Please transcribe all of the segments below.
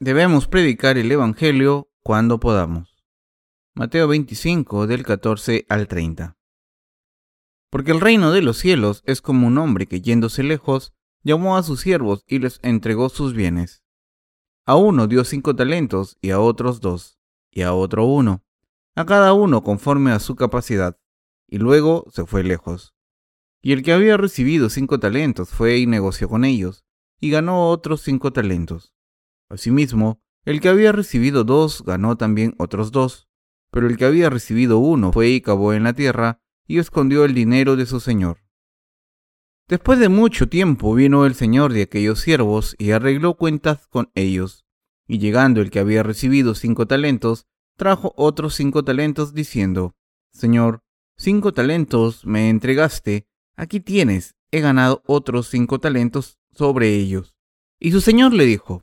Debemos predicar el Evangelio cuando podamos. Mateo 25 del 14 al 30. Porque el reino de los cielos es como un hombre que yéndose lejos, llamó a sus siervos y les entregó sus bienes. A uno dio cinco talentos y a otros dos, y a otro uno, a cada uno conforme a su capacidad, y luego se fue lejos. Y el que había recibido cinco talentos fue y negoció con ellos, y ganó otros cinco talentos. Asimismo, el que había recibido dos ganó también otros dos, pero el que había recibido uno fue y cavó en la tierra y escondió el dinero de su señor. Después de mucho tiempo vino el señor de aquellos siervos y arregló cuentas con ellos. Y llegando el que había recibido cinco talentos, trajo otros cinco talentos diciendo, Señor, cinco talentos me entregaste, aquí tienes, he ganado otros cinco talentos sobre ellos. Y su señor le dijo,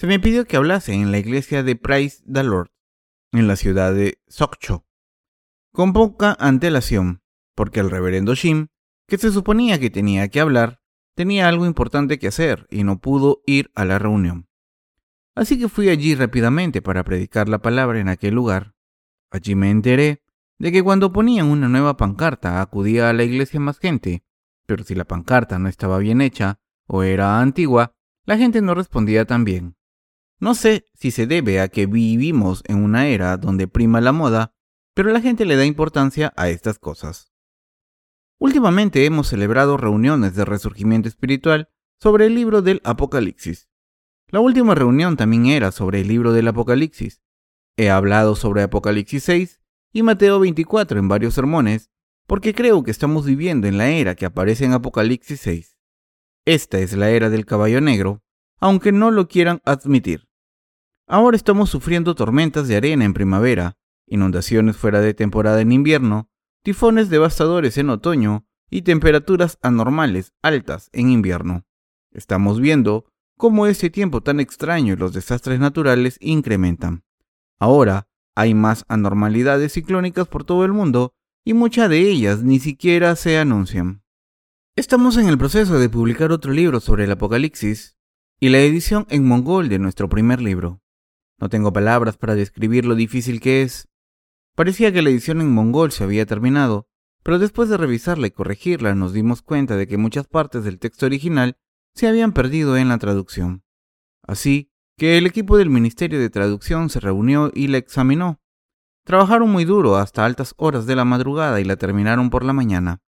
se me pidió que hablase en la iglesia de Price the Lord, en la ciudad de Sokcho, con poca antelación, porque el reverendo Shim, que se suponía que tenía que hablar, tenía algo importante que hacer y no pudo ir a la reunión. Así que fui allí rápidamente para predicar la palabra en aquel lugar. Allí me enteré de que cuando ponían una nueva pancarta acudía a la iglesia más gente, pero si la pancarta no estaba bien hecha o era antigua, la gente no respondía tan bien. No sé si se debe a que vivimos en una era donde prima la moda, pero la gente le da importancia a estas cosas. Últimamente hemos celebrado reuniones de resurgimiento espiritual sobre el libro del Apocalipsis. La última reunión también era sobre el libro del Apocalipsis. He hablado sobre Apocalipsis 6 y Mateo 24 en varios sermones, porque creo que estamos viviendo en la era que aparece en Apocalipsis 6. Esta es la era del caballo negro, aunque no lo quieran admitir. Ahora estamos sufriendo tormentas de arena en primavera, inundaciones fuera de temporada en invierno, tifones devastadores en otoño y temperaturas anormales altas en invierno. Estamos viendo cómo este tiempo tan extraño y los desastres naturales incrementan. Ahora hay más anormalidades ciclónicas por todo el mundo y muchas de ellas ni siquiera se anuncian. Estamos en el proceso de publicar otro libro sobre el Apocalipsis y la edición en mongol de nuestro primer libro. No tengo palabras para describir lo difícil que es. Parecía que la edición en mongol se había terminado, pero después de revisarla y corregirla nos dimos cuenta de que muchas partes del texto original se habían perdido en la traducción. Así que el equipo del Ministerio de Traducción se reunió y la examinó. Trabajaron muy duro hasta altas horas de la madrugada y la terminaron por la mañana,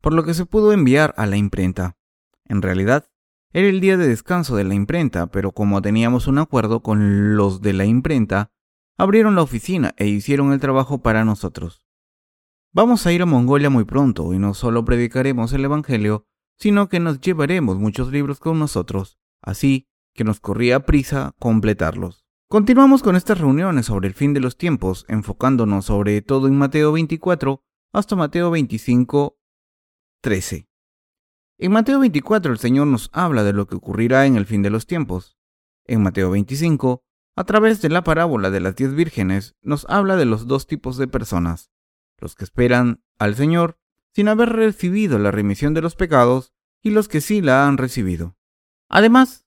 por lo que se pudo enviar a la imprenta. En realidad, era el día de descanso de la imprenta, pero como teníamos un acuerdo con los de la imprenta, abrieron la oficina e hicieron el trabajo para nosotros. Vamos a ir a Mongolia muy pronto y no solo predicaremos el Evangelio, sino que nos llevaremos muchos libros con nosotros, así que nos corría prisa completarlos. Continuamos con estas reuniones sobre el fin de los tiempos, enfocándonos sobre todo en Mateo 24 hasta Mateo 25, 13. En Mateo 24 el Señor nos habla de lo que ocurrirá en el fin de los tiempos. En Mateo 25 a través de la parábola de las diez vírgenes, nos habla de los dos tipos de personas, los que esperan al Señor sin haber recibido la remisión de los pecados y los que sí la han recibido. Además,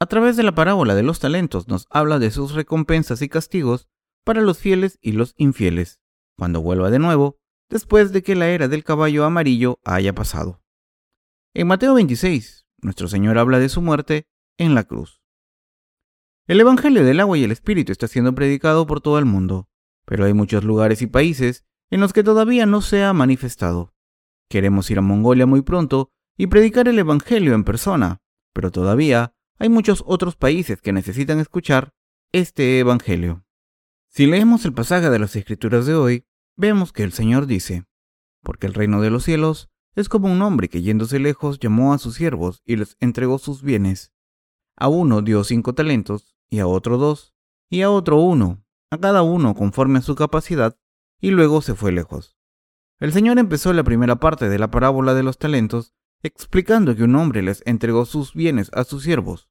a través de la parábola de los talentos nos habla de sus recompensas y castigos para los fieles y los infieles, cuando vuelva de nuevo, después de que la era del caballo amarillo haya pasado. En Mateo 26, nuestro Señor habla de su muerte en la cruz. El Evangelio del agua y el Espíritu está siendo predicado por todo el mundo, pero hay muchos lugares y países en los que todavía no se ha manifestado. Queremos ir a Mongolia muy pronto y predicar el Evangelio en persona, pero todavía hay muchos otros países que necesitan escuchar este Evangelio. Si leemos el pasaje de las Escrituras de hoy, vemos que el Señor dice, porque el reino de los cielos es como un hombre que yéndose lejos llamó a sus siervos y les entregó sus bienes. A uno dio cinco talentos, y a otro dos, y a otro uno, a cada uno conforme a su capacidad, y luego se fue lejos. El Señor empezó la primera parte de la parábola de los talentos explicando que un hombre les entregó sus bienes a sus siervos.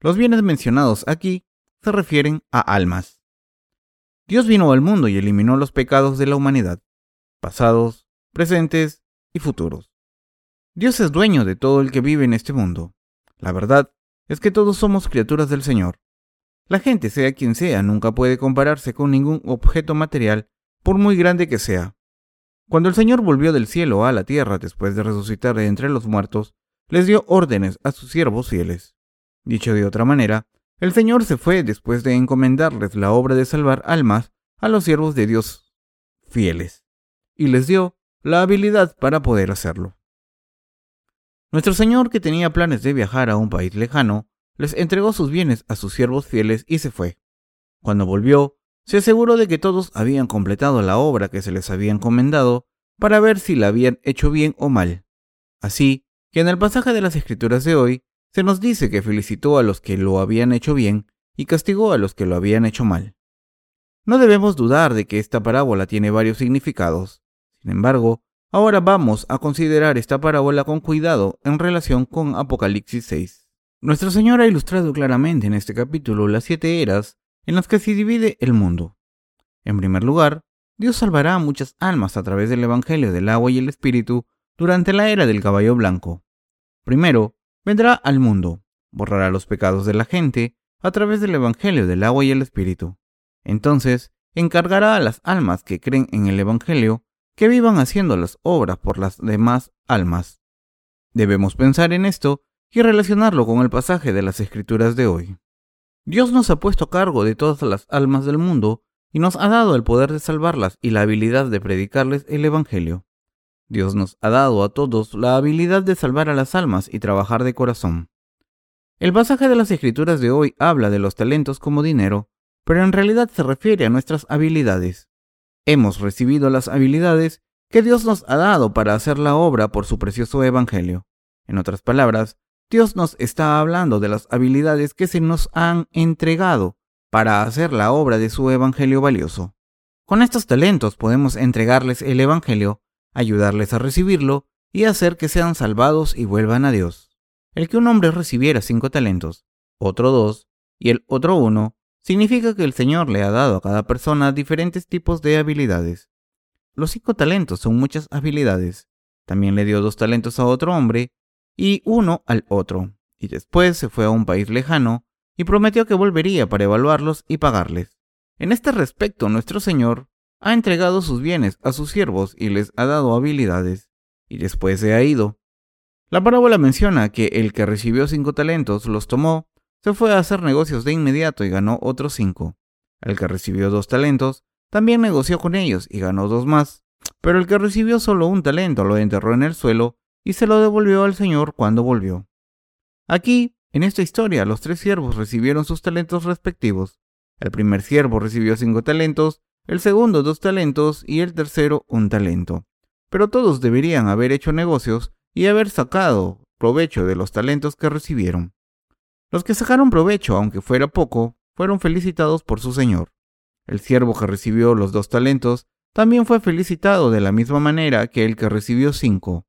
Los bienes mencionados aquí se refieren a almas. Dios vino al mundo y eliminó los pecados de la humanidad, pasados, presentes y futuros. Dios es dueño de todo el que vive en este mundo. La verdad es que todos somos criaturas del Señor. La gente, sea quien sea, nunca puede compararse con ningún objeto material, por muy grande que sea. Cuando el Señor volvió del cielo a la tierra después de resucitar de entre los muertos, les dio órdenes a sus siervos fieles. Dicho de otra manera, el Señor se fue después de encomendarles la obra de salvar almas a los siervos de Dios fieles, y les dio la habilidad para poder hacerlo. Nuestro Señor, que tenía planes de viajar a un país lejano, les entregó sus bienes a sus siervos fieles y se fue. Cuando volvió, se aseguró de que todos habían completado la obra que se les había encomendado para ver si la habían hecho bien o mal. Así que en el pasaje de las Escrituras de hoy se nos dice que felicitó a los que lo habían hecho bien y castigó a los que lo habían hecho mal. No debemos dudar de que esta parábola tiene varios significados. Sin embargo, ahora vamos a considerar esta parábola con cuidado en relación con Apocalipsis 6. Nuestro Señor ha ilustrado claramente en este capítulo las siete eras en las que se divide el mundo. En primer lugar, Dios salvará a muchas almas a través del Evangelio del agua y el Espíritu durante la era del caballo blanco. Primero, vendrá al mundo, borrará los pecados de la gente a través del Evangelio del agua y el Espíritu. Entonces, encargará a las almas que creen en el Evangelio que vivan haciendo las obras por las demás almas. Debemos pensar en esto y relacionarlo con el pasaje de las Escrituras de hoy. Dios nos ha puesto a cargo de todas las almas del mundo y nos ha dado el poder de salvarlas y la habilidad de predicarles el Evangelio. Dios nos ha dado a todos la habilidad de salvar a las almas y trabajar de corazón. El pasaje de las Escrituras de hoy habla de los talentos como dinero, pero en realidad se refiere a nuestras habilidades. Hemos recibido las habilidades que Dios nos ha dado para hacer la obra por su precioso Evangelio. En otras palabras, Dios nos está hablando de las habilidades que se nos han entregado para hacer la obra de su Evangelio valioso. Con estos talentos podemos entregarles el Evangelio, ayudarles a recibirlo y hacer que sean salvados y vuelvan a Dios. El que un hombre recibiera cinco talentos, otro dos y el otro uno, significa que el Señor le ha dado a cada persona diferentes tipos de habilidades. Los cinco talentos son muchas habilidades. También le dio dos talentos a otro hombre y uno al otro, y después se fue a un país lejano y prometió que volvería para evaluarlos y pagarles. En este respecto, nuestro Señor ha entregado sus bienes a sus siervos y les ha dado habilidades, y después se ha ido. La parábola menciona que el que recibió cinco talentos los tomó, se fue a hacer negocios de inmediato y ganó otros cinco. El que recibió dos talentos también negoció con ellos y ganó dos más, pero el que recibió solo un talento lo enterró en el suelo y se lo devolvió al Señor cuando volvió. Aquí, en esta historia, los tres siervos recibieron sus talentos respectivos. El primer siervo recibió cinco talentos, el segundo dos talentos y el tercero un talento. Pero todos deberían haber hecho negocios y haber sacado provecho de los talentos que recibieron. Los que sacaron provecho, aunque fuera poco, fueron felicitados por su Señor. El siervo que recibió los dos talentos también fue felicitado de la misma manera que el que recibió cinco.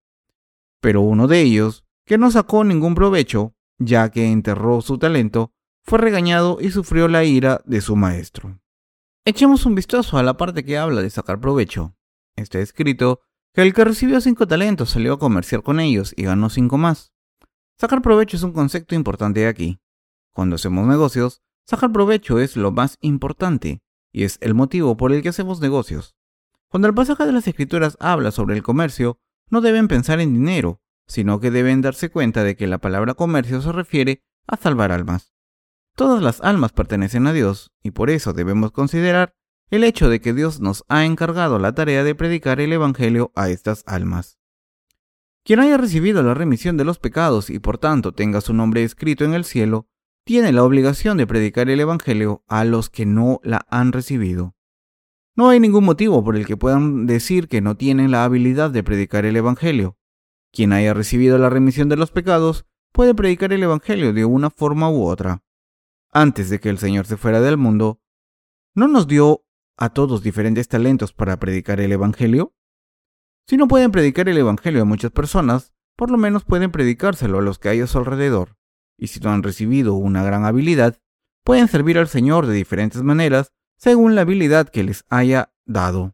Pero uno de ellos, que no sacó ningún provecho, ya que enterró su talento, fue regañado y sufrió la ira de su maestro. Echemos un vistazo a la parte que habla de sacar provecho. Está escrito que el que recibió cinco talentos salió a comerciar con ellos y ganó cinco más. Sacar provecho es un concepto importante aquí. Cuando hacemos negocios, sacar provecho es lo más importante y es el motivo por el que hacemos negocios. Cuando el pasaje de las escrituras habla sobre el comercio, no deben pensar en dinero, sino que deben darse cuenta de que la palabra comercio se refiere a salvar almas. Todas las almas pertenecen a Dios y por eso debemos considerar el hecho de que Dios nos ha encargado la tarea de predicar el Evangelio a estas almas. Quien haya recibido la remisión de los pecados y por tanto tenga su nombre escrito en el cielo, tiene la obligación de predicar el Evangelio a los que no la han recibido. No hay ningún motivo por el que puedan decir que no tienen la habilidad de predicar el Evangelio. Quien haya recibido la remisión de los pecados puede predicar el Evangelio de una forma u otra. Antes de que el Señor se fuera del mundo, ¿no nos dio a todos diferentes talentos para predicar el Evangelio? Si no pueden predicar el Evangelio a muchas personas, por lo menos pueden predicárselo a los que hay a su alrededor. Y si no han recibido una gran habilidad, pueden servir al Señor de diferentes maneras según la habilidad que les haya dado.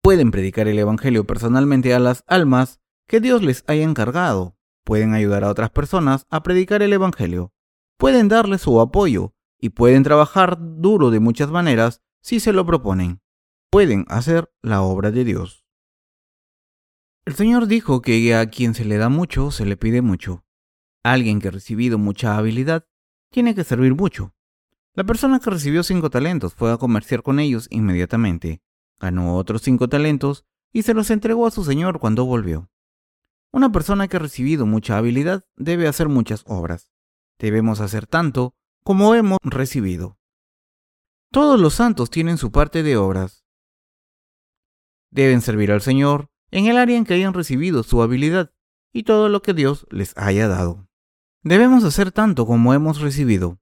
Pueden predicar el Evangelio personalmente a las almas que Dios les haya encargado. Pueden ayudar a otras personas a predicar el Evangelio. Pueden darles su apoyo y pueden trabajar duro de muchas maneras si se lo proponen. Pueden hacer la obra de Dios. El Señor dijo que a quien se le da mucho, se le pide mucho. Alguien que ha recibido mucha habilidad tiene que servir mucho. La persona que recibió cinco talentos fue a comerciar con ellos inmediatamente, ganó otros cinco talentos y se los entregó a su señor cuando volvió. Una persona que ha recibido mucha habilidad debe hacer muchas obras. Debemos hacer tanto como hemos recibido. Todos los santos tienen su parte de obras. Deben servir al Señor en el área en que hayan recibido su habilidad y todo lo que Dios les haya dado. Debemos hacer tanto como hemos recibido.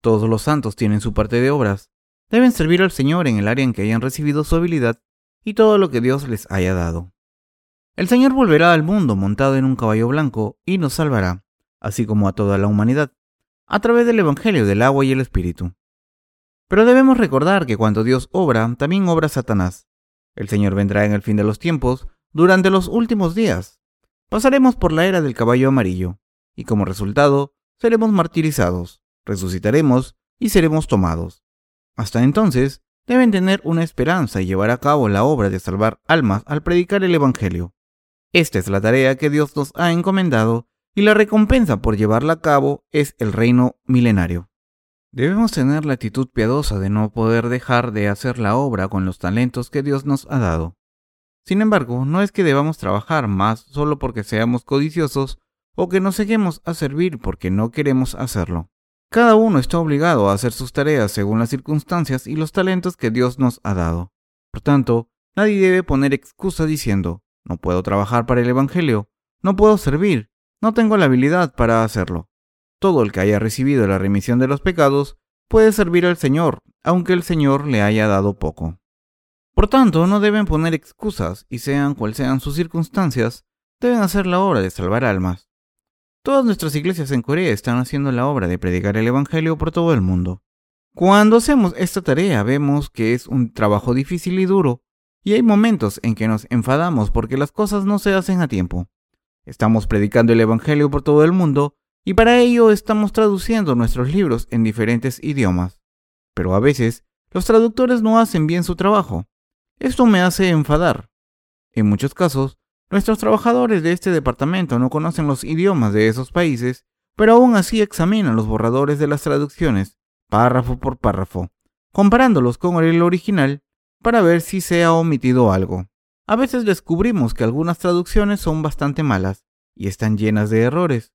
Todos los santos tienen su parte de obras. Deben servir al Señor en el área en que hayan recibido su habilidad y todo lo que Dios les haya dado. El Señor volverá al mundo montado en un caballo blanco y nos salvará, así como a toda la humanidad, a través del Evangelio del agua y el Espíritu. Pero debemos recordar que cuando Dios obra, también obra Satanás. El Señor vendrá en el fin de los tiempos, durante los últimos días. Pasaremos por la era del caballo amarillo, y como resultado, seremos martirizados, resucitaremos y seremos tomados. Hasta entonces, deben tener una esperanza y llevar a cabo la obra de salvar almas al predicar el Evangelio. Esta es la tarea que Dios nos ha encomendado y la recompensa por llevarla a cabo es el reino milenario. Debemos tener la actitud piadosa de no poder dejar de hacer la obra con los talentos que Dios nos ha dado. Sin embargo, no es que debamos trabajar más solo porque seamos codiciosos o que nos seguimos a servir porque no queremos hacerlo. Cada uno está obligado a hacer sus tareas según las circunstancias y los talentos que Dios nos ha dado. Por tanto, nadie debe poner excusa diciendo, no puedo trabajar para el Evangelio, no puedo servir, no tengo la habilidad para hacerlo. Todo el que haya recibido la remisión de los pecados puede servir al Señor, aunque el Señor le haya dado poco. Por tanto, no deben poner excusas, y sean cual sean sus circunstancias, deben hacer la obra de salvar almas. Todas nuestras iglesias en Corea están haciendo la obra de predicar el Evangelio por todo el mundo. Cuando hacemos esta tarea vemos que es un trabajo difícil y duro, y hay momentos en que nos enfadamos porque las cosas no se hacen a tiempo. Estamos predicando el Evangelio por todo el mundo y para ello estamos traduciendo nuestros libros en diferentes idiomas. Pero a veces los traductores no hacen bien su trabajo. Esto me hace enfadar. En muchos casos, nuestros trabajadores de este departamento no conocen los idiomas de esos países, pero aún así examinan los borradores de las traducciones, párrafo por párrafo, comparándolos con el original para ver si se ha omitido algo. A veces descubrimos que algunas traducciones son bastante malas y están llenas de errores.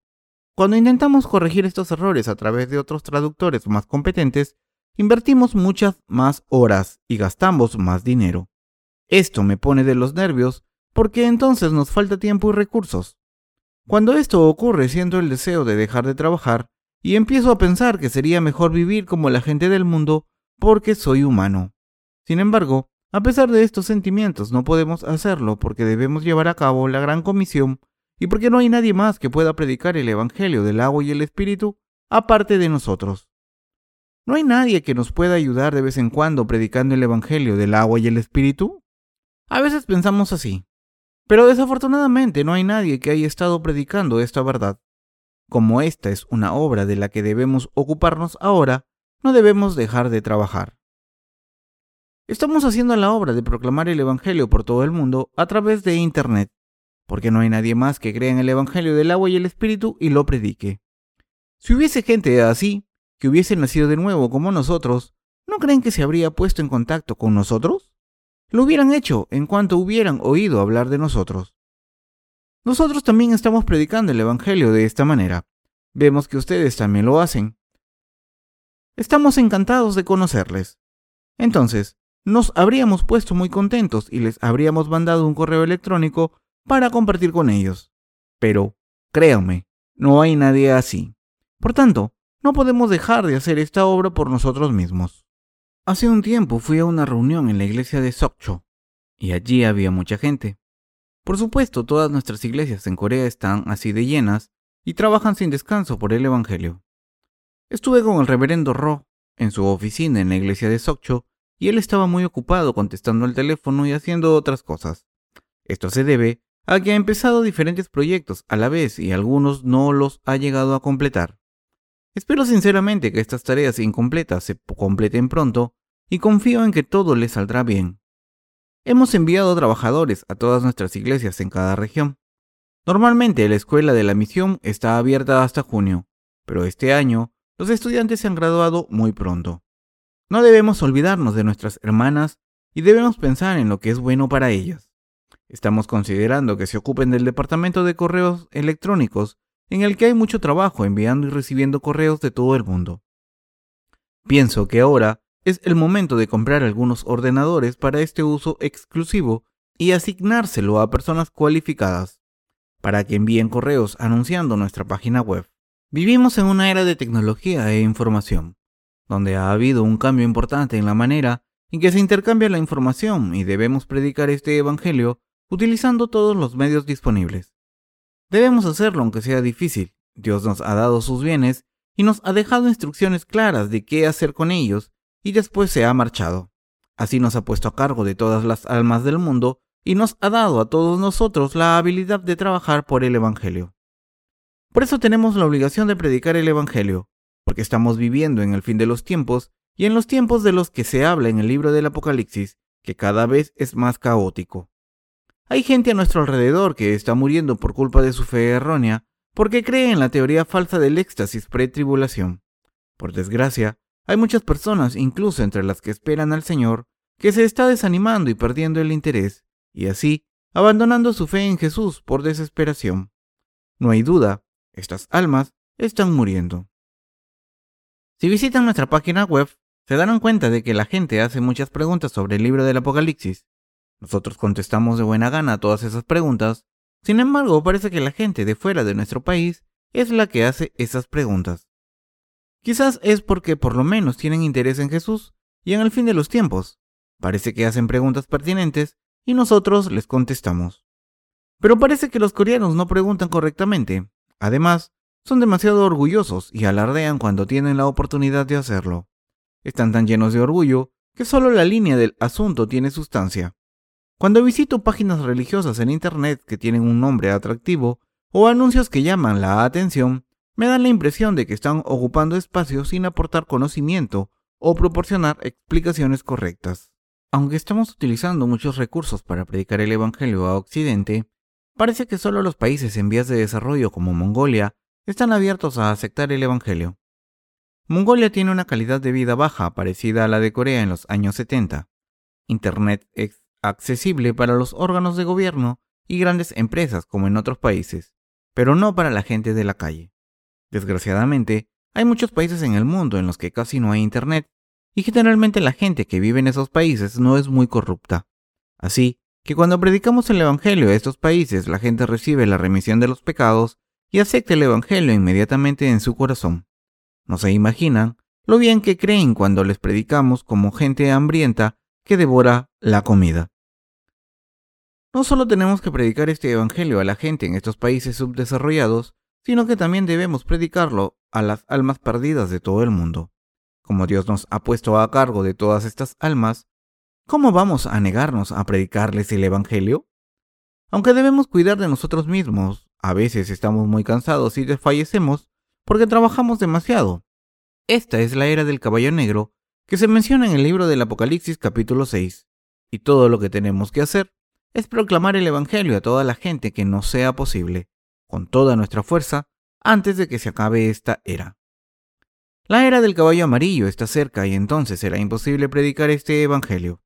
Cuando intentamos corregir estos errores a través de otros traductores más competentes, invertimos muchas más horas y gastamos más dinero. Esto me pone de los nervios porque entonces nos falta tiempo y recursos. Cuando esto ocurre siento el deseo de dejar de trabajar y empiezo a pensar que sería mejor vivir como la gente del mundo porque soy humano. Sin embargo, a pesar de estos sentimientos no podemos hacerlo porque debemos llevar a cabo la gran comisión y porque no hay nadie más que pueda predicar el Evangelio del agua y el Espíritu aparte de nosotros. ¿No hay nadie que nos pueda ayudar de vez en cuando predicando el Evangelio del agua y el Espíritu? A veces pensamos así, pero desafortunadamente no hay nadie que haya estado predicando esta verdad. Como esta es una obra de la que debemos ocuparnos ahora, no debemos dejar de trabajar. Estamos haciendo la obra de proclamar el Evangelio por todo el mundo a través de Internet, porque no hay nadie más que crea en el Evangelio del agua y el Espíritu y lo predique. Si hubiese gente así, que hubiese nacido de nuevo como nosotros, ¿no creen que se habría puesto en contacto con nosotros? Lo hubieran hecho en cuanto hubieran oído hablar de nosotros. Nosotros también estamos predicando el Evangelio de esta manera. Vemos que ustedes también lo hacen. Estamos encantados de conocerles. Entonces, nos habríamos puesto muy contentos y les habríamos mandado un correo electrónico para compartir con ellos. Pero, créanme, no hay nadie así. Por tanto, no podemos dejar de hacer esta obra por nosotros mismos. Hace un tiempo fui a una reunión en la iglesia de Sokcho, y allí había mucha gente. Por supuesto, todas nuestras iglesias en Corea están así de llenas y trabajan sin descanso por el Evangelio. Estuve con el reverendo Ro en su oficina en la iglesia de Sokcho y él estaba muy ocupado contestando el teléfono y haciendo otras cosas. Esto se debe a que ha empezado diferentes proyectos a la vez y algunos no los ha llegado a completar. Espero sinceramente que estas tareas incompletas se completen pronto y confío en que todo le saldrá bien. Hemos enviado trabajadores a todas nuestras iglesias en cada región. Normalmente la escuela de la misión está abierta hasta junio, pero este año los estudiantes se han graduado muy pronto. No debemos olvidarnos de nuestras hermanas y debemos pensar en lo que es bueno para ellas. Estamos considerando que se ocupen del departamento de correos electrónicos en el que hay mucho trabajo enviando y recibiendo correos de todo el mundo. Pienso que ahora es el momento de comprar algunos ordenadores para este uso exclusivo y asignárselo a personas cualificadas, para que envíen correos anunciando nuestra página web. Vivimos en una era de tecnología e información donde ha habido un cambio importante en la manera en que se intercambia la información y debemos predicar este Evangelio utilizando todos los medios disponibles. Debemos hacerlo aunque sea difícil. Dios nos ha dado sus bienes y nos ha dejado instrucciones claras de qué hacer con ellos y después se ha marchado. Así nos ha puesto a cargo de todas las almas del mundo y nos ha dado a todos nosotros la habilidad de trabajar por el Evangelio. Por eso tenemos la obligación de predicar el Evangelio, porque estamos viviendo en el fin de los tiempos y en los tiempos de los que se habla en el libro del Apocalipsis, que cada vez es más caótico. Hay gente a nuestro alrededor que está muriendo por culpa de su fe errónea, porque cree en la teoría falsa del éxtasis pretribulación. Por desgracia, hay muchas personas, incluso entre las que esperan al Señor, que se está desanimando y perdiendo el interés, y así abandonando su fe en Jesús por desesperación. No hay duda, estas almas están muriendo. Si visitan nuestra página web, se darán cuenta de que la gente hace muchas preguntas sobre el libro del Apocalipsis. Nosotros contestamos de buena gana todas esas preguntas, sin embargo parece que la gente de fuera de nuestro país es la que hace esas preguntas. Quizás es porque por lo menos tienen interés en Jesús y en el fin de los tiempos. Parece que hacen preguntas pertinentes y nosotros les contestamos. Pero parece que los coreanos no preguntan correctamente. Además, son demasiado orgullosos y alardean cuando tienen la oportunidad de hacerlo. Están tan llenos de orgullo que solo la línea del asunto tiene sustancia. Cuando visito páginas religiosas en Internet que tienen un nombre atractivo o anuncios que llaman la atención, me dan la impresión de que están ocupando espacio sin aportar conocimiento o proporcionar explicaciones correctas. Aunque estamos utilizando muchos recursos para predicar el Evangelio a Occidente, parece que solo los países en vías de desarrollo como Mongolia están abiertos a aceptar el Evangelio. Mongolia tiene una calidad de vida baja parecida a la de Corea en los años 70. Internet es accesible para los órganos de gobierno y grandes empresas como en otros países, pero no para la gente de la calle. Desgraciadamente, hay muchos países en el mundo en los que casi no hay Internet y generalmente la gente que vive en esos países no es muy corrupta. Así que cuando predicamos el Evangelio a estos países la gente recibe la remisión de los pecados y acepta el Evangelio inmediatamente en su corazón. No se imaginan lo bien que creen cuando les predicamos como gente hambrienta que devora la comida. No solo tenemos que predicar este Evangelio a la gente en estos países subdesarrollados, sino que también debemos predicarlo a las almas perdidas de todo el mundo. como Dios nos ha puesto a cargo de todas estas almas, ¿cómo vamos a negarnos a predicarles el Evangelio? Aunque debemos cuidar de nosotros mismos, a veces estamos muy cansados y desfallecemos porque trabajamos demasiado. Esta es la era del caballo negro que se menciona en el libro del Apocalipsis capítulo 6, y todo lo que tenemos que hacer es proclamar el Evangelio a toda la gente que nos sea posible, con toda nuestra fuerza, antes de que se acabe esta era. La era del caballo amarillo está cerca y entonces será imposible predicar este Evangelio.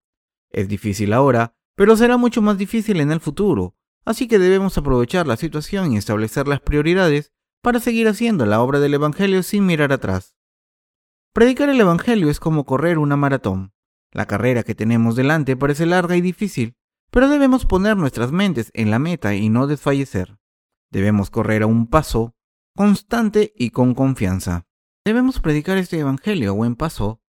Es difícil ahora, pero será mucho más difícil en el futuro, así que debemos aprovechar la situación y establecer las prioridades para seguir haciendo la obra del Evangelio sin mirar atrás. Predicar el Evangelio es como correr una maratón. La carrera que tenemos delante parece larga y difícil, pero debemos poner nuestras mentes en la meta y no desfallecer. Debemos correr a un paso constante y con confianza. Debemos predicar este Evangelio a buen paso,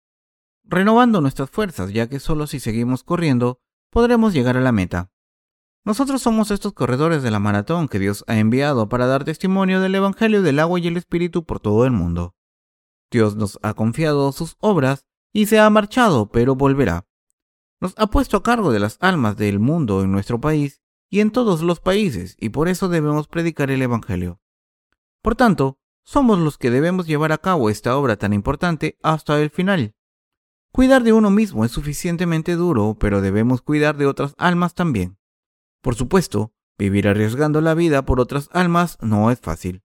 renovando nuestras fuerzas, ya que solo si seguimos corriendo podremos llegar a la meta. Nosotros somos estos corredores de la maratón que Dios ha enviado para dar testimonio del Evangelio del agua y el Espíritu por todo el mundo. Dios nos ha confiado sus obras y se ha marchado, pero volverá. Nos ha puesto a cargo de las almas del mundo en nuestro país y en todos los países, y por eso debemos predicar el Evangelio. Por tanto, somos los que debemos llevar a cabo esta obra tan importante hasta el final. Cuidar de uno mismo es suficientemente duro, pero debemos cuidar de otras almas también. Por supuesto, vivir arriesgando la vida por otras almas no es fácil.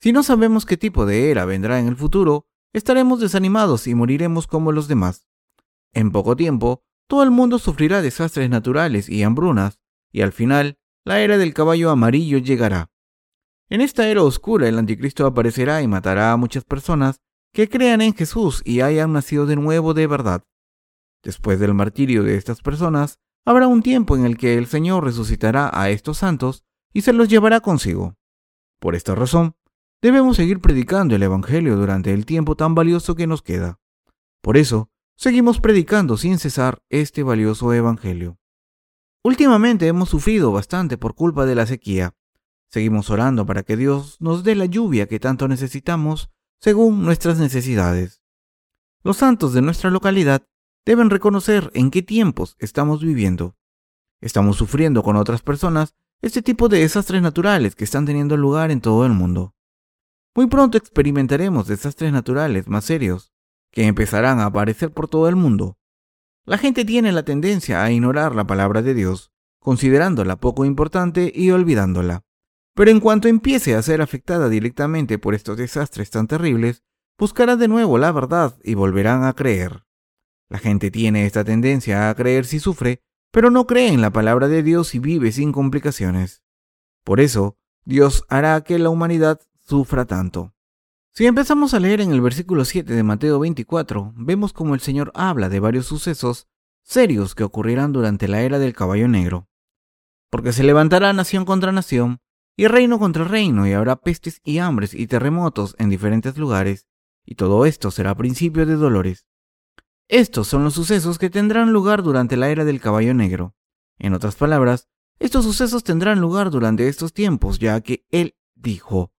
Si no sabemos qué tipo de era vendrá en el futuro, estaremos desanimados y moriremos como los demás. En poco tiempo, todo el mundo sufrirá desastres naturales y hambrunas, y al final, la era del caballo amarillo llegará. En esta era oscura el anticristo aparecerá y matará a muchas personas que crean en Jesús y hayan nacido de nuevo de verdad. Después del martirio de estas personas, habrá un tiempo en el que el Señor resucitará a estos santos y se los llevará consigo. Por esta razón, debemos seguir predicando el Evangelio durante el tiempo tan valioso que nos queda. Por eso, seguimos predicando sin cesar este valioso Evangelio. Últimamente hemos sufrido bastante por culpa de la sequía, Seguimos orando para que Dios nos dé la lluvia que tanto necesitamos según nuestras necesidades. Los santos de nuestra localidad deben reconocer en qué tiempos estamos viviendo. Estamos sufriendo con otras personas este tipo de desastres naturales que están teniendo lugar en todo el mundo. Muy pronto experimentaremos desastres naturales más serios, que empezarán a aparecer por todo el mundo. La gente tiene la tendencia a ignorar la palabra de Dios, considerándola poco importante y olvidándola. Pero en cuanto empiece a ser afectada directamente por estos desastres tan terribles, buscará de nuevo la verdad y volverán a creer. La gente tiene esta tendencia a creer si sufre, pero no cree en la palabra de Dios y vive sin complicaciones. Por eso, Dios hará que la humanidad sufra tanto. Si empezamos a leer en el versículo 7 de Mateo 24, vemos como el Señor habla de varios sucesos serios que ocurrirán durante la era del caballo negro. Porque se levantará nación contra nación, y reino contra reino, y habrá pestes y hambres y terremotos en diferentes lugares, y todo esto será principio de dolores. Estos son los sucesos que tendrán lugar durante la era del caballo negro. En otras palabras, estos sucesos tendrán lugar durante estos tiempos, ya que Él dijo,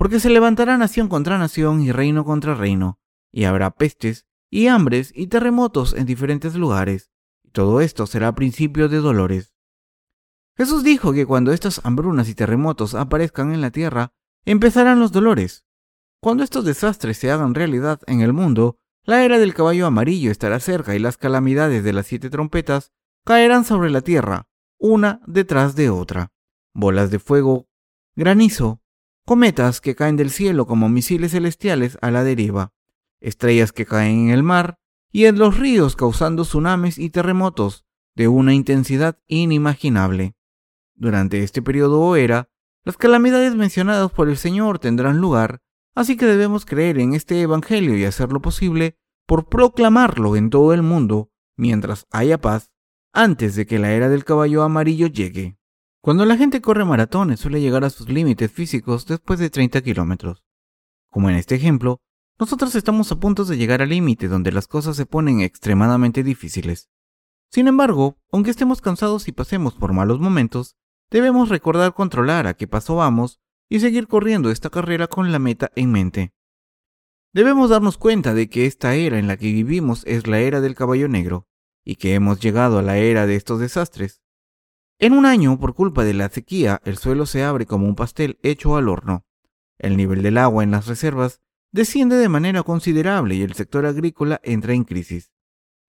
porque se levantará nación contra nación y reino contra reino, y habrá pestes y hambres y terremotos en diferentes lugares, y todo esto será principio de dolores. Jesús dijo que cuando estas hambrunas y terremotos aparezcan en la tierra, empezarán los dolores. Cuando estos desastres se hagan realidad en el mundo, la era del caballo amarillo estará cerca y las calamidades de las siete trompetas caerán sobre la tierra, una detrás de otra. Bolas de fuego, granizo, cometas que caen del cielo como misiles celestiales a la deriva, estrellas que caen en el mar y en los ríos causando tsunamis y terremotos de una intensidad inimaginable. Durante este periodo o era, las calamidades mencionadas por el Señor tendrán lugar, así que debemos creer en este Evangelio y hacer lo posible por proclamarlo en todo el mundo mientras haya paz, antes de que la era del caballo amarillo llegue. Cuando la gente corre maratones suele llegar a sus límites físicos después de 30 kilómetros. Como en este ejemplo, nosotros estamos a punto de llegar al límite donde las cosas se ponen extremadamente difíciles. Sin embargo, aunque estemos cansados y pasemos por malos momentos, Debemos recordar controlar a qué paso vamos y seguir corriendo esta carrera con la meta en mente. debemos darnos cuenta de que esta era en la que vivimos es la era del caballo negro y que hemos llegado a la era de estos desastres. En un año, por culpa de la sequía, el suelo se abre como un pastel hecho al horno. El nivel del agua en las reservas desciende de manera considerable y el sector agrícola entra en crisis.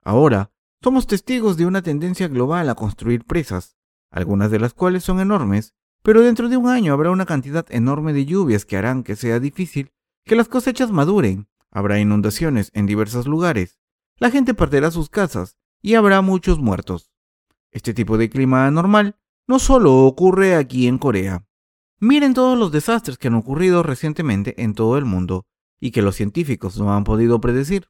Ahora, somos testigos de una tendencia global a construir presas, algunas de las cuales son enormes, pero dentro de un año habrá una cantidad enorme de lluvias que harán que sea difícil que las cosechas maduren, habrá inundaciones en diversos lugares, la gente perderá sus casas y habrá muchos muertos. Este tipo de clima anormal no solo ocurre aquí en Corea. Miren todos los desastres que han ocurrido recientemente en todo el mundo y que los científicos no han podido predecir.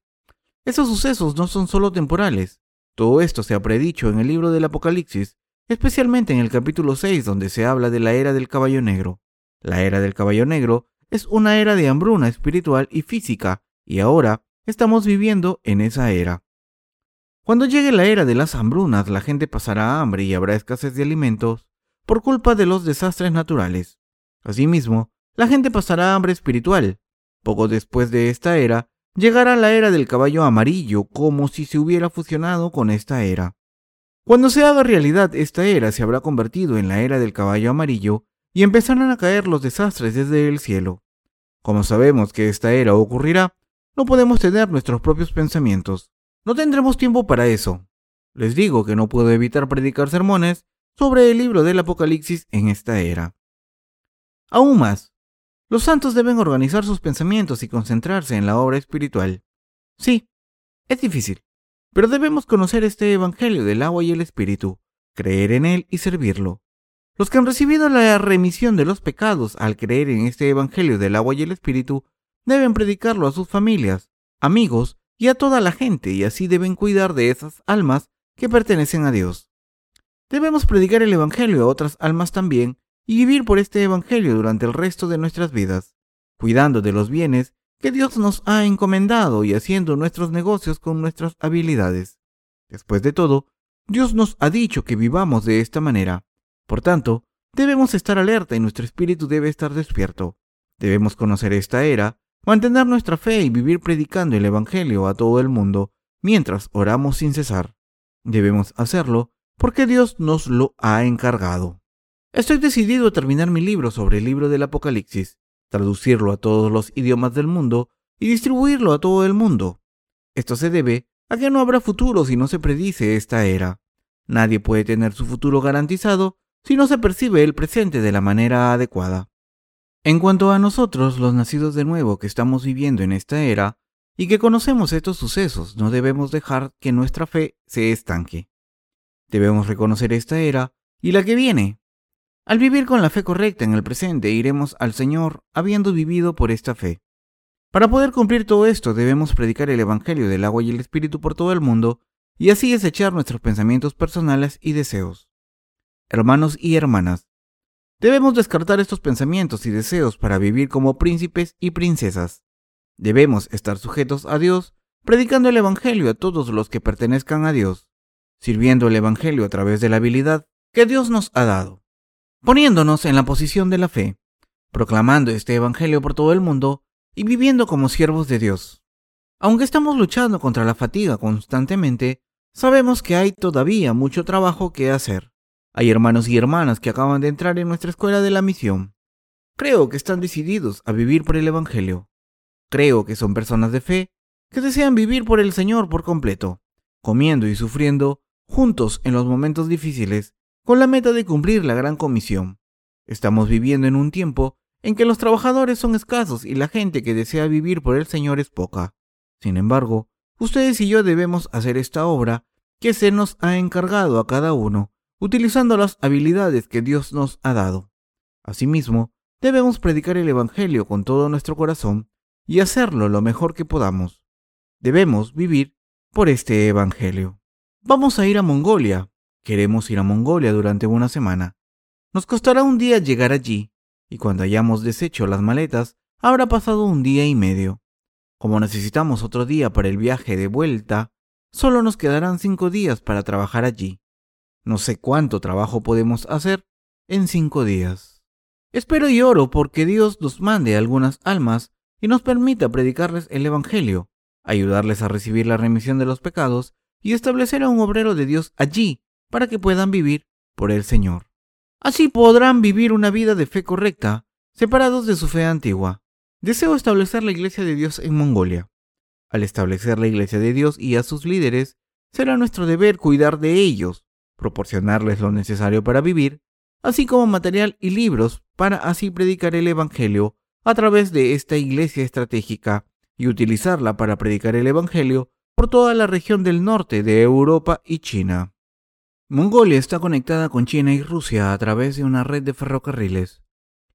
Esos sucesos no son solo temporales. Todo esto se ha predicho en el libro del Apocalipsis, especialmente en el capítulo 6 donde se habla de la era del caballo negro. La era del caballo negro es una era de hambruna espiritual y física, y ahora estamos viviendo en esa era. Cuando llegue la era de las hambrunas, la gente pasará hambre y habrá escasez de alimentos por culpa de los desastres naturales. Asimismo, la gente pasará hambre espiritual. Poco después de esta era, llegará la era del caballo amarillo como si se hubiera fusionado con esta era. Cuando se haga realidad esta era se habrá convertido en la era del caballo amarillo y empezarán a caer los desastres desde el cielo. Como sabemos que esta era ocurrirá, no podemos tener nuestros propios pensamientos. No tendremos tiempo para eso. Les digo que no puedo evitar predicar sermones sobre el libro del Apocalipsis en esta era. Aún más, los santos deben organizar sus pensamientos y concentrarse en la obra espiritual. Sí, es difícil, pero debemos conocer este Evangelio del agua y el Espíritu, creer en él y servirlo. Los que han recibido la remisión de los pecados al creer en este Evangelio del agua y el Espíritu deben predicarlo a sus familias, amigos y a toda la gente, y así deben cuidar de esas almas que pertenecen a Dios. Debemos predicar el Evangelio a otras almas también y vivir por este Evangelio durante el resto de nuestras vidas, cuidando de los bienes que Dios nos ha encomendado y haciendo nuestros negocios con nuestras habilidades. Después de todo, Dios nos ha dicho que vivamos de esta manera. Por tanto, debemos estar alerta y nuestro espíritu debe estar despierto. Debemos conocer esta era mantener nuestra fe y vivir predicando el Evangelio a todo el mundo mientras oramos sin cesar. Debemos hacerlo porque Dios nos lo ha encargado. Estoy decidido a terminar mi libro sobre el libro del Apocalipsis, traducirlo a todos los idiomas del mundo y distribuirlo a todo el mundo. Esto se debe a que no habrá futuro si no se predice esta era. Nadie puede tener su futuro garantizado si no se percibe el presente de la manera adecuada. En cuanto a nosotros, los nacidos de nuevo que estamos viviendo en esta era y que conocemos estos sucesos, no debemos dejar que nuestra fe se estanque. Debemos reconocer esta era y la que viene. Al vivir con la fe correcta en el presente, iremos al Señor habiendo vivido por esta fe. Para poder cumplir todo esto, debemos predicar el Evangelio del agua y el Espíritu por todo el mundo y así desechar nuestros pensamientos personales y deseos. Hermanos y hermanas, Debemos descartar estos pensamientos y deseos para vivir como príncipes y princesas. Debemos estar sujetos a Dios, predicando el Evangelio a todos los que pertenezcan a Dios, sirviendo el Evangelio a través de la habilidad que Dios nos ha dado, poniéndonos en la posición de la fe, proclamando este Evangelio por todo el mundo y viviendo como siervos de Dios. Aunque estamos luchando contra la fatiga constantemente, sabemos que hay todavía mucho trabajo que hacer. Hay hermanos y hermanas que acaban de entrar en nuestra escuela de la misión. Creo que están decididos a vivir por el Evangelio. Creo que son personas de fe que desean vivir por el Señor por completo, comiendo y sufriendo juntos en los momentos difíciles, con la meta de cumplir la gran comisión. Estamos viviendo en un tiempo en que los trabajadores son escasos y la gente que desea vivir por el Señor es poca. Sin embargo, ustedes y yo debemos hacer esta obra que se nos ha encargado a cada uno utilizando las habilidades que Dios nos ha dado. Asimismo, debemos predicar el Evangelio con todo nuestro corazón y hacerlo lo mejor que podamos. Debemos vivir por este Evangelio. Vamos a ir a Mongolia. Queremos ir a Mongolia durante una semana. Nos costará un día llegar allí, y cuando hayamos deshecho las maletas, habrá pasado un día y medio. Como necesitamos otro día para el viaje de vuelta, solo nos quedarán cinco días para trabajar allí. No sé cuánto trabajo podemos hacer en cinco días. Espero y oro porque Dios nos mande algunas almas y nos permita predicarles el Evangelio, ayudarles a recibir la remisión de los pecados y establecer a un obrero de Dios allí para que puedan vivir por el Señor. Así podrán vivir una vida de fe correcta, separados de su fe antigua. Deseo establecer la Iglesia de Dios en Mongolia. Al establecer la Iglesia de Dios y a sus líderes, será nuestro deber cuidar de ellos, proporcionarles lo necesario para vivir, así como material y libros para así predicar el Evangelio a través de esta iglesia estratégica y utilizarla para predicar el Evangelio por toda la región del norte de Europa y China. Mongolia está conectada con China y Rusia a través de una red de ferrocarriles.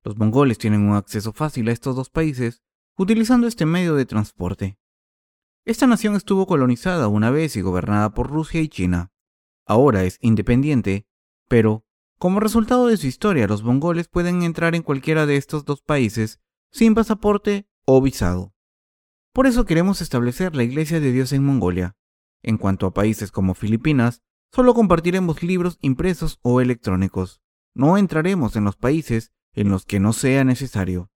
Los mongoles tienen un acceso fácil a estos dos países utilizando este medio de transporte. Esta nación estuvo colonizada una vez y gobernada por Rusia y China. Ahora es independiente, pero, como resultado de su historia, los mongoles pueden entrar en cualquiera de estos dos países sin pasaporte o visado. Por eso queremos establecer la Iglesia de Dios en Mongolia. En cuanto a países como Filipinas, solo compartiremos libros impresos o electrónicos. No entraremos en los países en los que no sea necesario.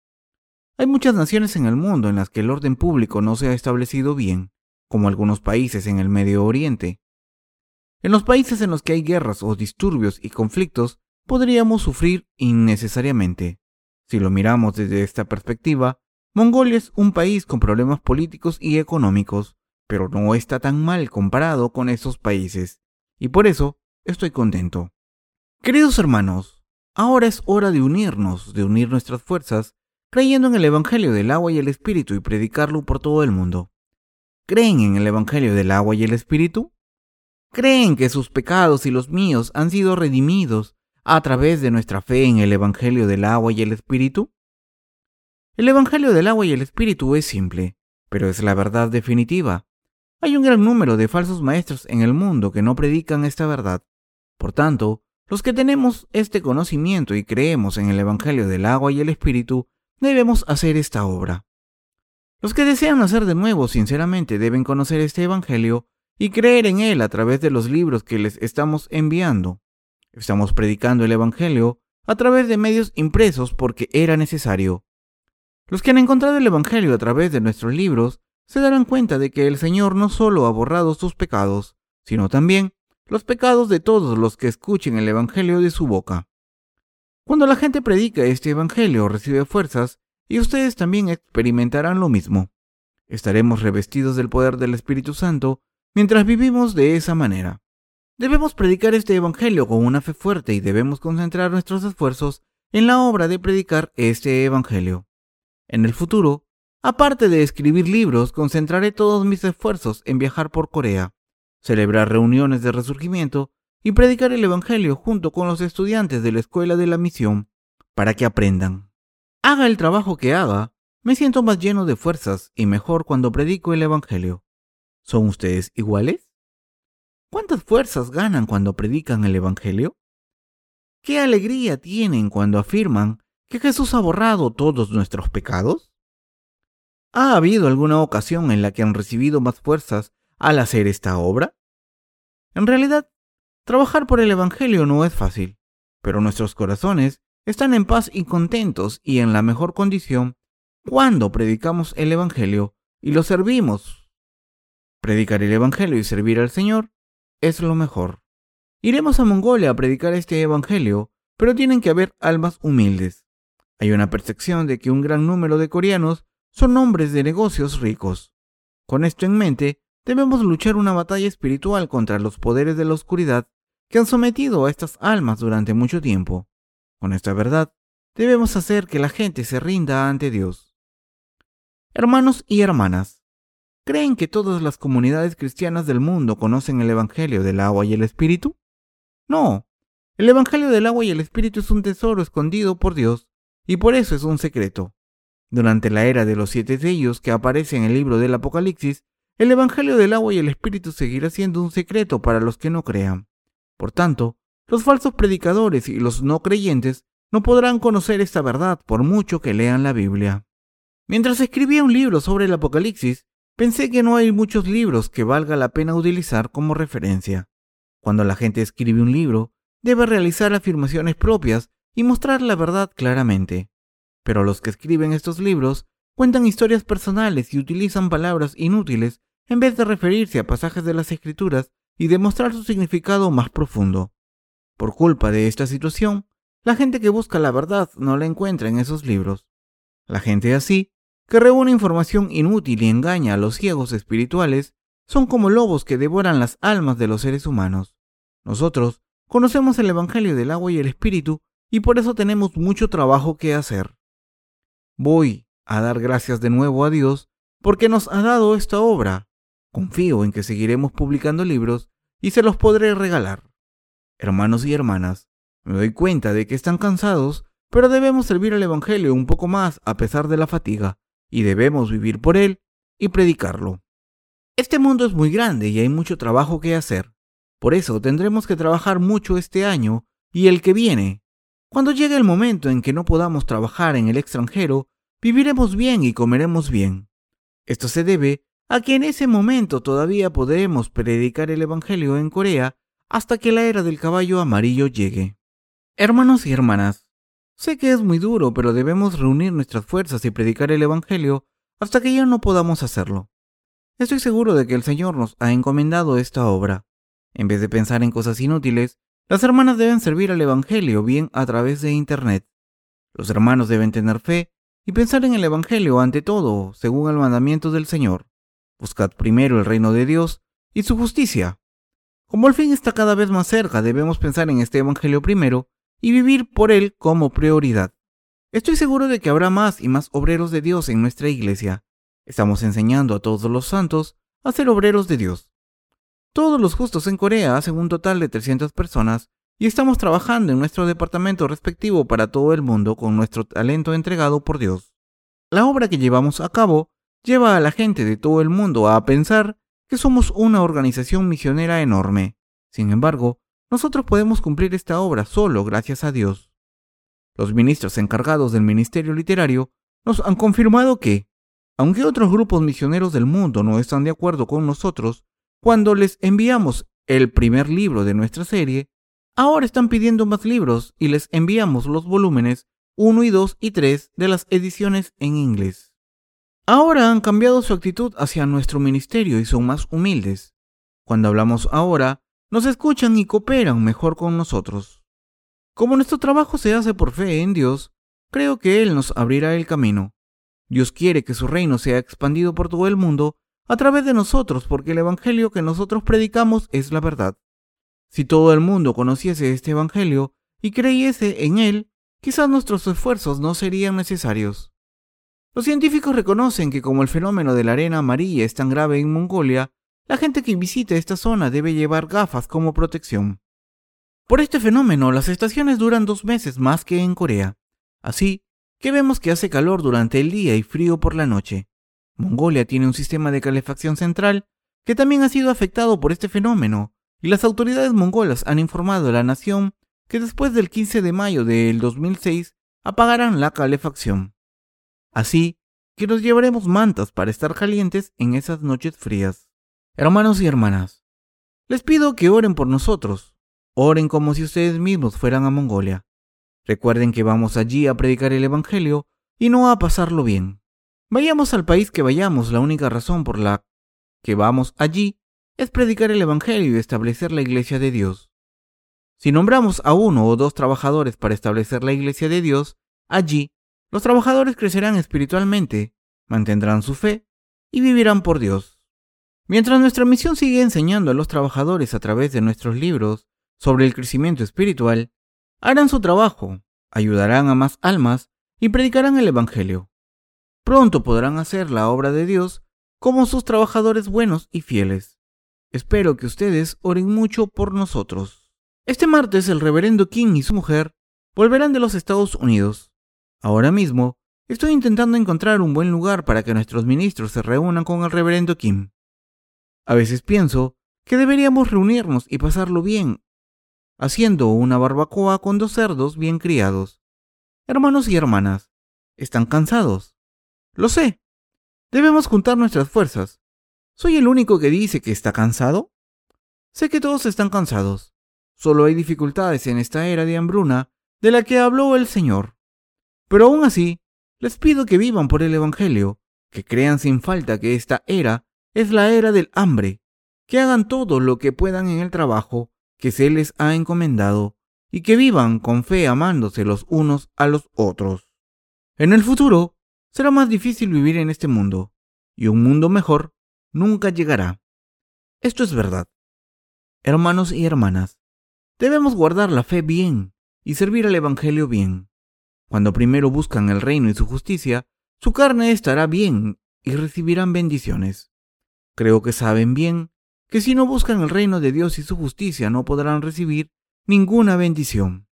Hay muchas naciones en el mundo en las que el orden público no se ha establecido bien, como algunos países en el Medio Oriente. En los países en los que hay guerras o disturbios y conflictos, podríamos sufrir innecesariamente. Si lo miramos desde esta perspectiva, Mongolia es un país con problemas políticos y económicos, pero no está tan mal comparado con esos países, y por eso estoy contento. Queridos hermanos, ahora es hora de unirnos, de unir nuestras fuerzas creyendo en el Evangelio del agua y el Espíritu y predicarlo por todo el mundo. ¿Creen en el Evangelio del agua y el Espíritu? ¿Creen que sus pecados y los míos han sido redimidos a través de nuestra fe en el Evangelio del agua y el Espíritu? El Evangelio del agua y el Espíritu es simple, pero es la verdad definitiva. Hay un gran número de falsos maestros en el mundo que no predican esta verdad. Por tanto, los que tenemos este conocimiento y creemos en el Evangelio del agua y el Espíritu, debemos hacer esta obra. Los que desean nacer de nuevo sinceramente deben conocer este Evangelio y creer en él a través de los libros que les estamos enviando. Estamos predicando el Evangelio a través de medios impresos porque era necesario. Los que han encontrado el Evangelio a través de nuestros libros se darán cuenta de que el Señor no solo ha borrado sus pecados, sino también los pecados de todos los que escuchen el Evangelio de su boca. Cuando la gente predica este Evangelio recibe fuerzas y ustedes también experimentarán lo mismo. Estaremos revestidos del poder del Espíritu Santo mientras vivimos de esa manera. Debemos predicar este Evangelio con una fe fuerte y debemos concentrar nuestros esfuerzos en la obra de predicar este Evangelio. En el futuro, aparte de escribir libros, concentraré todos mis esfuerzos en viajar por Corea, celebrar reuniones de resurgimiento y predicar el Evangelio junto con los estudiantes de la Escuela de la Misión para que aprendan. Haga el trabajo que haga, me siento más lleno de fuerzas y mejor cuando predico el Evangelio. ¿Son ustedes iguales? ¿Cuántas fuerzas ganan cuando predican el Evangelio? ¿Qué alegría tienen cuando afirman que Jesús ha borrado todos nuestros pecados? ¿Ha habido alguna ocasión en la que han recibido más fuerzas al hacer esta obra? En realidad, Trabajar por el Evangelio no es fácil, pero nuestros corazones están en paz y contentos y en la mejor condición cuando predicamos el Evangelio y lo servimos. Predicar el Evangelio y servir al Señor es lo mejor. Iremos a Mongolia a predicar este Evangelio, pero tienen que haber almas humildes. Hay una percepción de que un gran número de coreanos son hombres de negocios ricos. Con esto en mente, debemos luchar una batalla espiritual contra los poderes de la oscuridad que han sometido a estas almas durante mucho tiempo. Con esta verdad, debemos hacer que la gente se rinda ante Dios. Hermanos y hermanas, ¿creen que todas las comunidades cristianas del mundo conocen el Evangelio del agua y el Espíritu? No, el Evangelio del agua y el Espíritu es un tesoro escondido por Dios, y por eso es un secreto. Durante la era de los siete sellos que aparece en el libro del Apocalipsis, el Evangelio del agua y el Espíritu seguirá siendo un secreto para los que no crean. Por tanto, los falsos predicadores y los no creyentes no podrán conocer esta verdad por mucho que lean la Biblia. Mientras escribía un libro sobre el Apocalipsis, pensé que no hay muchos libros que valga la pena utilizar como referencia. Cuando la gente escribe un libro, debe realizar afirmaciones propias y mostrar la verdad claramente. Pero los que escriben estos libros cuentan historias personales y utilizan palabras inútiles en vez de referirse a pasajes de las escrituras y demostrar su significado más profundo. Por culpa de esta situación, la gente que busca la verdad no la encuentra en esos libros. La gente así, que reúne información inútil y engaña a los ciegos espirituales, son como lobos que devoran las almas de los seres humanos. Nosotros conocemos el Evangelio del agua y el Espíritu y por eso tenemos mucho trabajo que hacer. Voy a dar gracias de nuevo a Dios porque nos ha dado esta obra. Confío en que seguiremos publicando libros y se los podré regalar. Hermanos y hermanas, me doy cuenta de que están cansados, pero debemos servir al Evangelio un poco más a pesar de la fatiga, y debemos vivir por él y predicarlo. Este mundo es muy grande y hay mucho trabajo que hacer. Por eso tendremos que trabajar mucho este año y el que viene. Cuando llegue el momento en que no podamos trabajar en el extranjero, viviremos bien y comeremos bien. Esto se debe a que en ese momento todavía podremos predicar el Evangelio en Corea hasta que la era del caballo amarillo llegue. Hermanos y hermanas, sé que es muy duro, pero debemos reunir nuestras fuerzas y predicar el Evangelio hasta que ya no podamos hacerlo. Estoy seguro de que el Señor nos ha encomendado esta obra. En vez de pensar en cosas inútiles, las hermanas deben servir al Evangelio bien a través de Internet. Los hermanos deben tener fe y pensar en el Evangelio ante todo, según el mandamiento del Señor. Buscad primero el reino de Dios y su justicia. Como el fin está cada vez más cerca, debemos pensar en este Evangelio primero y vivir por él como prioridad. Estoy seguro de que habrá más y más obreros de Dios en nuestra iglesia. Estamos enseñando a todos los santos a ser obreros de Dios. Todos los justos en Corea hacen un total de 300 personas y estamos trabajando en nuestro departamento respectivo para todo el mundo con nuestro talento entregado por Dios. La obra que llevamos a cabo lleva a la gente de todo el mundo a pensar que somos una organización misionera enorme. Sin embargo, nosotros podemos cumplir esta obra solo gracias a Dios. Los ministros encargados del ministerio literario nos han confirmado que, aunque otros grupos misioneros del mundo no están de acuerdo con nosotros, cuando les enviamos el primer libro de nuestra serie, ahora están pidiendo más libros y les enviamos los volúmenes 1 y 2 y 3 de las ediciones en inglés. Ahora han cambiado su actitud hacia nuestro ministerio y son más humildes. Cuando hablamos ahora, nos escuchan y cooperan mejor con nosotros. Como nuestro trabajo se hace por fe en Dios, creo que Él nos abrirá el camino. Dios quiere que su reino sea expandido por todo el mundo a través de nosotros porque el Evangelio que nosotros predicamos es la verdad. Si todo el mundo conociese este Evangelio y creyese en él, quizás nuestros esfuerzos no serían necesarios. Los científicos reconocen que como el fenómeno de la arena amarilla es tan grave en Mongolia, la gente que visita esta zona debe llevar gafas como protección. Por este fenómeno, las estaciones duran dos meses más que en Corea. Así que vemos que hace calor durante el día y frío por la noche. Mongolia tiene un sistema de calefacción central que también ha sido afectado por este fenómeno, y las autoridades mongolas han informado a la nación que después del 15 de mayo del 2006 apagarán la calefacción. Así que nos llevaremos mantas para estar calientes en esas noches frías. Hermanos y hermanas, les pido que oren por nosotros. Oren como si ustedes mismos fueran a Mongolia. Recuerden que vamos allí a predicar el Evangelio y no a pasarlo bien. Vayamos al país que vayamos, la única razón por la que vamos allí es predicar el Evangelio y establecer la iglesia de Dios. Si nombramos a uno o dos trabajadores para establecer la iglesia de Dios, allí los trabajadores crecerán espiritualmente, mantendrán su fe y vivirán por Dios. Mientras nuestra misión sigue enseñando a los trabajadores a través de nuestros libros sobre el crecimiento espiritual, harán su trabajo, ayudarán a más almas y predicarán el Evangelio. Pronto podrán hacer la obra de Dios como sus trabajadores buenos y fieles. Espero que ustedes oren mucho por nosotros. Este martes el reverendo King y su mujer volverán de los Estados Unidos. Ahora mismo, estoy intentando encontrar un buen lugar para que nuestros ministros se reúnan con el reverendo Kim. A veces pienso que deberíamos reunirnos y pasarlo bien, haciendo una barbacoa con dos cerdos bien criados. Hermanos y hermanas, ¿están cansados? Lo sé. Debemos juntar nuestras fuerzas. ¿Soy el único que dice que está cansado? Sé que todos están cansados. Solo hay dificultades en esta era de hambruna de la que habló el Señor. Pero aún así, Les pido que vivan por el Evangelio, que crean sin falta que esta era es la era del hambre, que hagan todo lo que puedan en el trabajo que se les ha encomendado y que vivan con fe amándose los unos a los otros. En el futuro será más difícil vivir en este mundo y un mundo mejor nunca llegará. Esto es verdad. Hermanos y hermanas, debemos guardar la fe bien y servir al Evangelio bien. Cuando primero buscan el reino y su justicia, su carne estará bien y recibirán bendiciones. Creo que saben bien que si no buscan el reino de Dios y su justicia no podrán recibir ninguna bendición.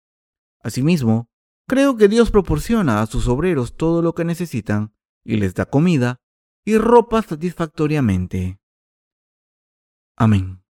Asimismo, creo que Dios proporciona a sus obreros todo lo que necesitan y les da comida y ropa satisfactoriamente. Amén.